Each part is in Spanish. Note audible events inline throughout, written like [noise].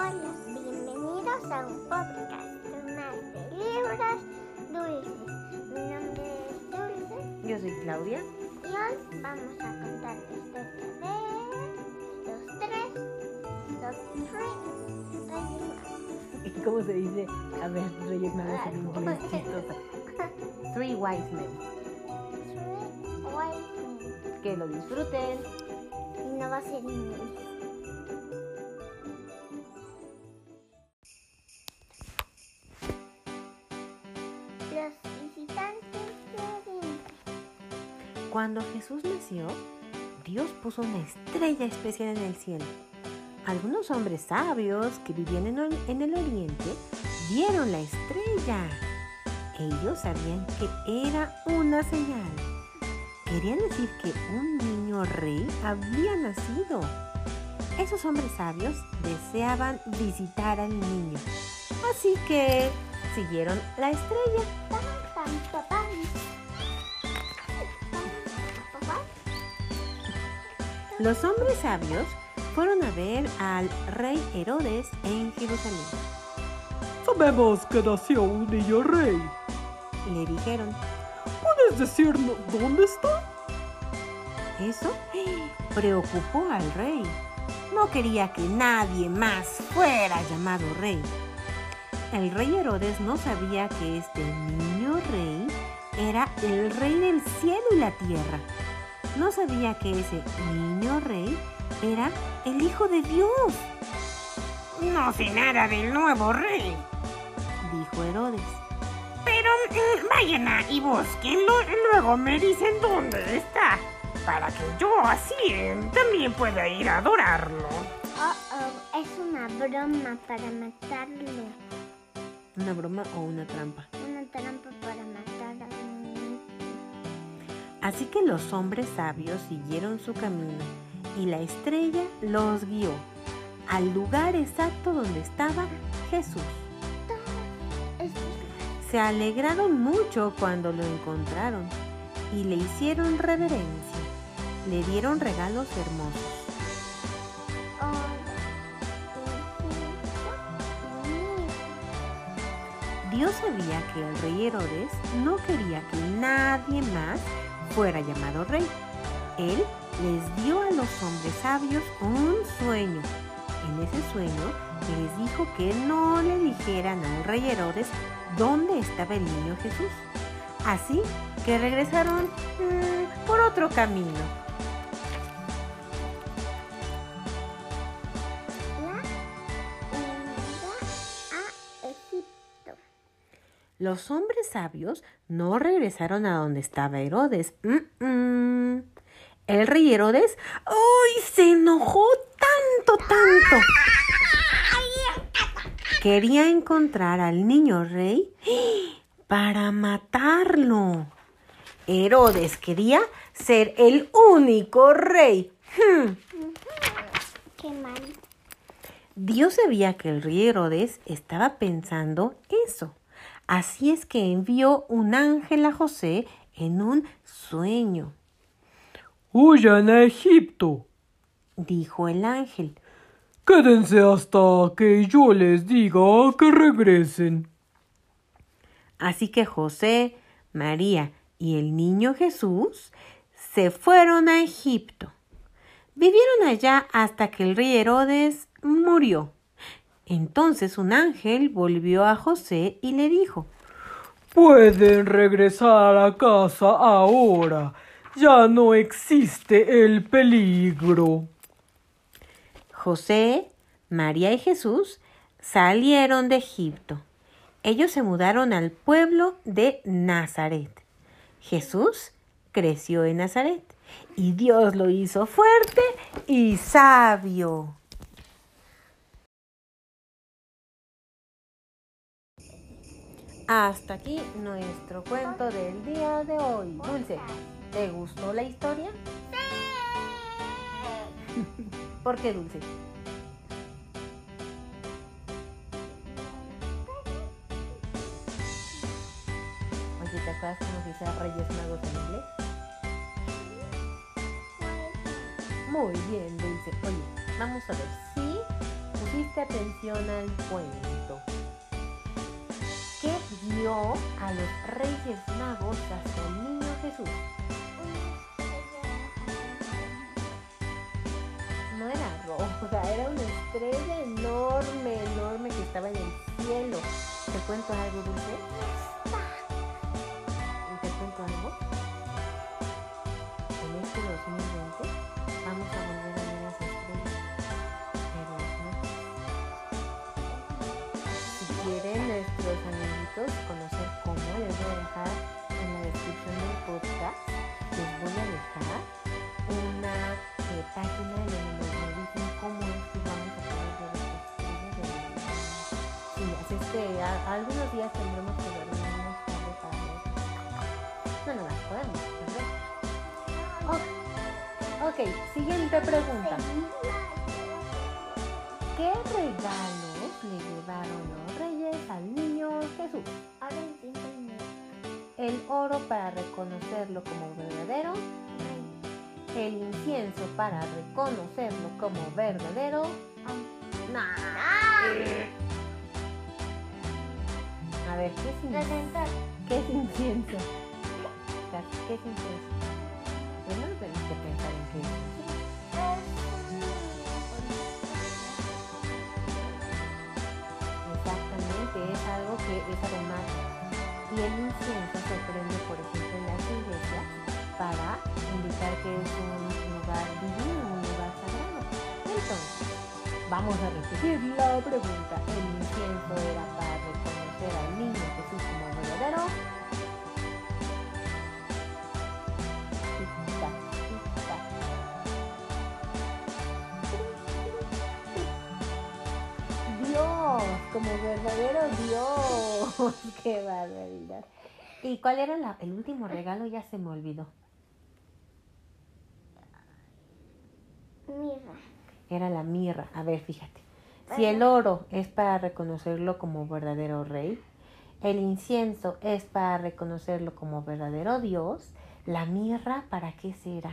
Hola, bienvenidos a un podcast más de libros dulces. Mi nombre es Dulce Yo soy Claudia. y hoy vamos a contar la historia de los tres, los tres reyes magos. ¿Y cómo se dice? A ver, Reyes Magos en inglés, [laughs] chistosa. Three Wise Men. Three wise men. Que lo disfruten. Y no va a ser en Cuando Jesús nació, Dios puso una estrella especial en el cielo. Algunos hombres sabios que vivían en, el oriente vieron la estrella. Ellos sabían que era una señal. Querían decir que un niño rey había nacido. Esos hombres sabios deseaban visitar al niño. Así que siguieron la estrella. Los hombres sabios fueron a ver al rey Herodes en Jerusalén. Sabemos que nació un niño rey. Le dijeron, ¿Puedes decirnos dónde está? eso preocupó al rey. No quería que nadie más fuera llamado rey. El rey Herodes no sabía que este niño rey era el rey del cielo y la tierra. No sabía que ese niño rey era el hijo de Dios. No sé nada del nuevo rey. Dijo Herodes. Pero mm, vayan a y búsquenlo y luego me dicen dónde está. Para que yo así eh, también pueda ir a adorarlo. Oh, oh, es una broma para matarlo. ¿Una broma o una trampa? Una trampa Así que los hombres sabios siguieron su camino y la estrella los guió al lugar exacto donde estaba Jesús. Se alegraron mucho cuando lo encontraron y le hicieron reverencia. Le dieron regalos hermosos. Dios sabía que el rey Herodes no quería que nadie más fuera llamado rey. Él les dio a los hombres sabios un sueño. En ese sueño les dijo que no le dijeran al rey Herodes dónde estaba el niño Jesús. Así que regresaron mm, por otro camino. Los hombres sabios no regresaron a donde estaba Herodes. Mm, mm. El rey Herodes, ¡ay! Se enojó tanto, tanto. Quería encontrar al niño rey para matarlo. Herodes quería ser el único rey. Hmm. Qué mal. Dios sabía que el rey Herodes estaba pensando eso. Así es que envió un ángel a José en un sueño. Huyan a Egipto. Dijo el ángel. Quédense hasta que yo les diga que regresen. Así que José, María y el niño Jesús se fueron a Egipto. Vivieron allá hasta que el rey Herodes murió. Entonces un ángel volvió a José y le dijo, Pueden regresar a casa ahora. Ya no existe el peligro. José, María y Jesús salieron de Egipto. Ellos se mudaron al pueblo de Nazaret. Jesús creció en Nazaret y Dios lo hizo fuerte y sabio. Hasta aquí nuestro cuento del día de hoy. Dulce, ¿te gustó la historia? ¿Por qué Dulce? Oye, ¿te acuerdas cómo se dice Reyes Magos en inglés? Muy bien, Dulce. Oye, vamos a ver si pusiste atención al cuento. ¿Qué dio a los Reyes Magos hasta el niño Jesús? No era roja, [laughs] era una estrella enorme, enorme que estaba en el cielo. ¿Te cuento algo, Dulce? Quieren nuestros amiguitos conocer cómo, les voy a dejar en la descripción del podcast, les voy a dejar una eh, página en donde nos dicen cómo es que vamos a poder ver esta estrella de la. Sí, así es que a- algunos días tendremos que dormirnos tarde para ver. No, no las podemos perder. Ok, ok, siguiente pregunta. ¿Qué regalos le llevaron al niño Jesús? Ahora entiendo el oro para reconocerlo como verdadero, el incienso para reconocerlo como verdadero. Nah. A ver, ¿qué es incienso? ¿Qué es incienso? ¿Qué es incienso? Primero tenemos que pensar en qué es incienso. Exactamente, es algo que es aromático. Y el incienso se prende, por ejemplo, en las iglesias para indicar que es un lugar divino, un lugar sagrado. Entonces, vamos a repetir la pregunta. ¿El incienso era para reconocer al niño Jesús como verdadero? Dios, como verdadero Dios. [laughs] Qué barbaridad. ¿Y cuál era la- el último regalo? Ya se me olvidó. Mirra. Era la mirra. A ver, fíjate. Si el oro es para reconocerlo como verdadero rey, el incienso es para reconocerlo como verdadero Dios, la mirra, ¿para qué será?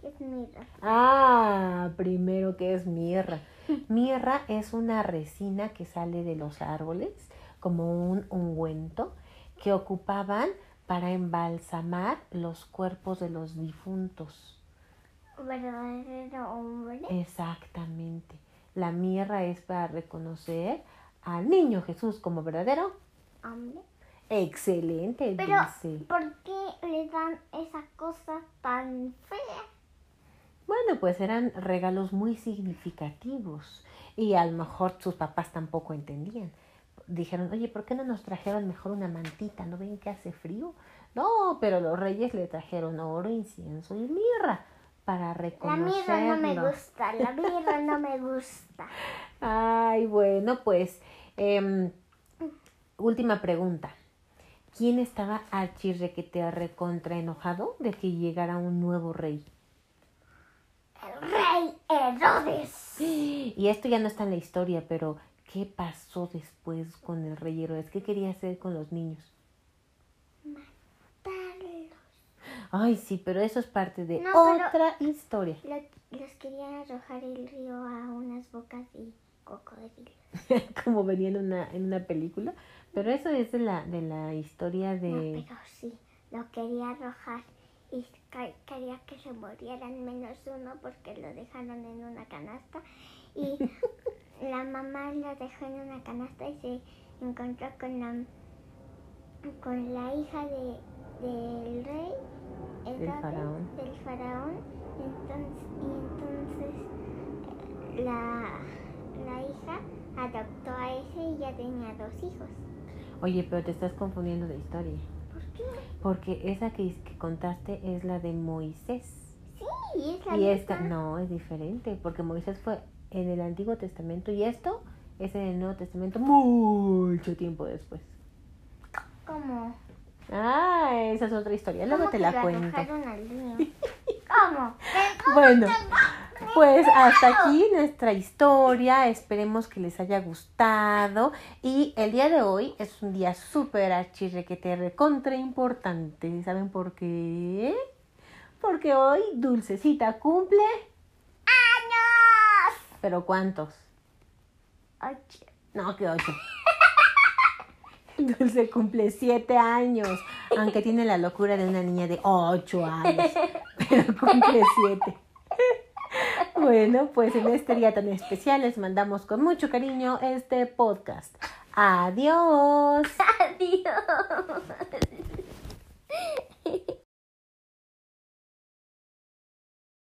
¿Qué es mirra? Ah, primero que es mirra. Mirra es una resina que sale de los árboles, como un ungüento, que ocupaban para embalsamar los cuerpos de los difuntos. ¿Verdadero hombre? Exactamente. La mirra es para reconocer al niño Jesús como verdadero. Hombre. Excelente, Pero. ¿por qué le dan esa cosa tan fea? Bueno, pues eran regalos muy significativos y a lo mejor sus papás tampoco entendían. Dijeron, oye, ¿por qué no nos trajeron mejor una mantita? ¿No ven que hace frío? No, pero los reyes le trajeron oro, incienso y mirra para La reconocerlo. mirra no me gusta, la mirra no me gusta. [laughs] Ay, bueno, pues em, última pregunta. ¿Quién estaba archirrequete recontra enojado de que llegara un nuevo rey? El rey Herodes. Y esto ya no está en la historia, pero ¿qué pasó después con el rey Herodes? ¿Qué quería hacer con los niños? Matarlos. Ay, sí, pero eso es parte de No, otra historia. Lo- los querían arrojar el río a unas bocas y cocodrilos. [laughs] Como venía en una, en una película. Pero eso es de la, de la historia No, de... pero sí, lo quería arrojar y quería que se murieran menos uno porque lo dejaron en una canasta y [laughs] la mamá lo dejó en una canasta y se encontró con la con la hija de, del rey Herodes, faraón. del faraón entonces, y entonces eh, la, la hija adoptó a ese y ya tenía dos hijos Oye, pero te estás confundiendo de historia. Porque esa que, que contaste es la de Moisés. Sí, es la Y esta no, es diferente, porque Moisés fue en el Antiguo Testamento y esto es en el Nuevo Testamento mucho tiempo después. ¿Cómo? Ah, esa es otra historia, luego ¿Cómo te la cuento. río? [laughs] ¿Cómo? Bueno, pues hasta aquí nuestra historia. Esperemos que les haya gustado. Y el día de hoy es un día súper archirrequete recontra importante. ¿Saben por qué? Porque hoy Dulcecita cumple. ¡Años! ¿Pero cuántos? Ocho. No, que ocho. [laughs] Dulce cumple siete años, aunque tiene la locura de una niña de ocho años, [laughs] pero cumple siete. Bueno, pues en este día tan especial les mandamos con mucho cariño este podcast. Adiós. [laughs] Adiós.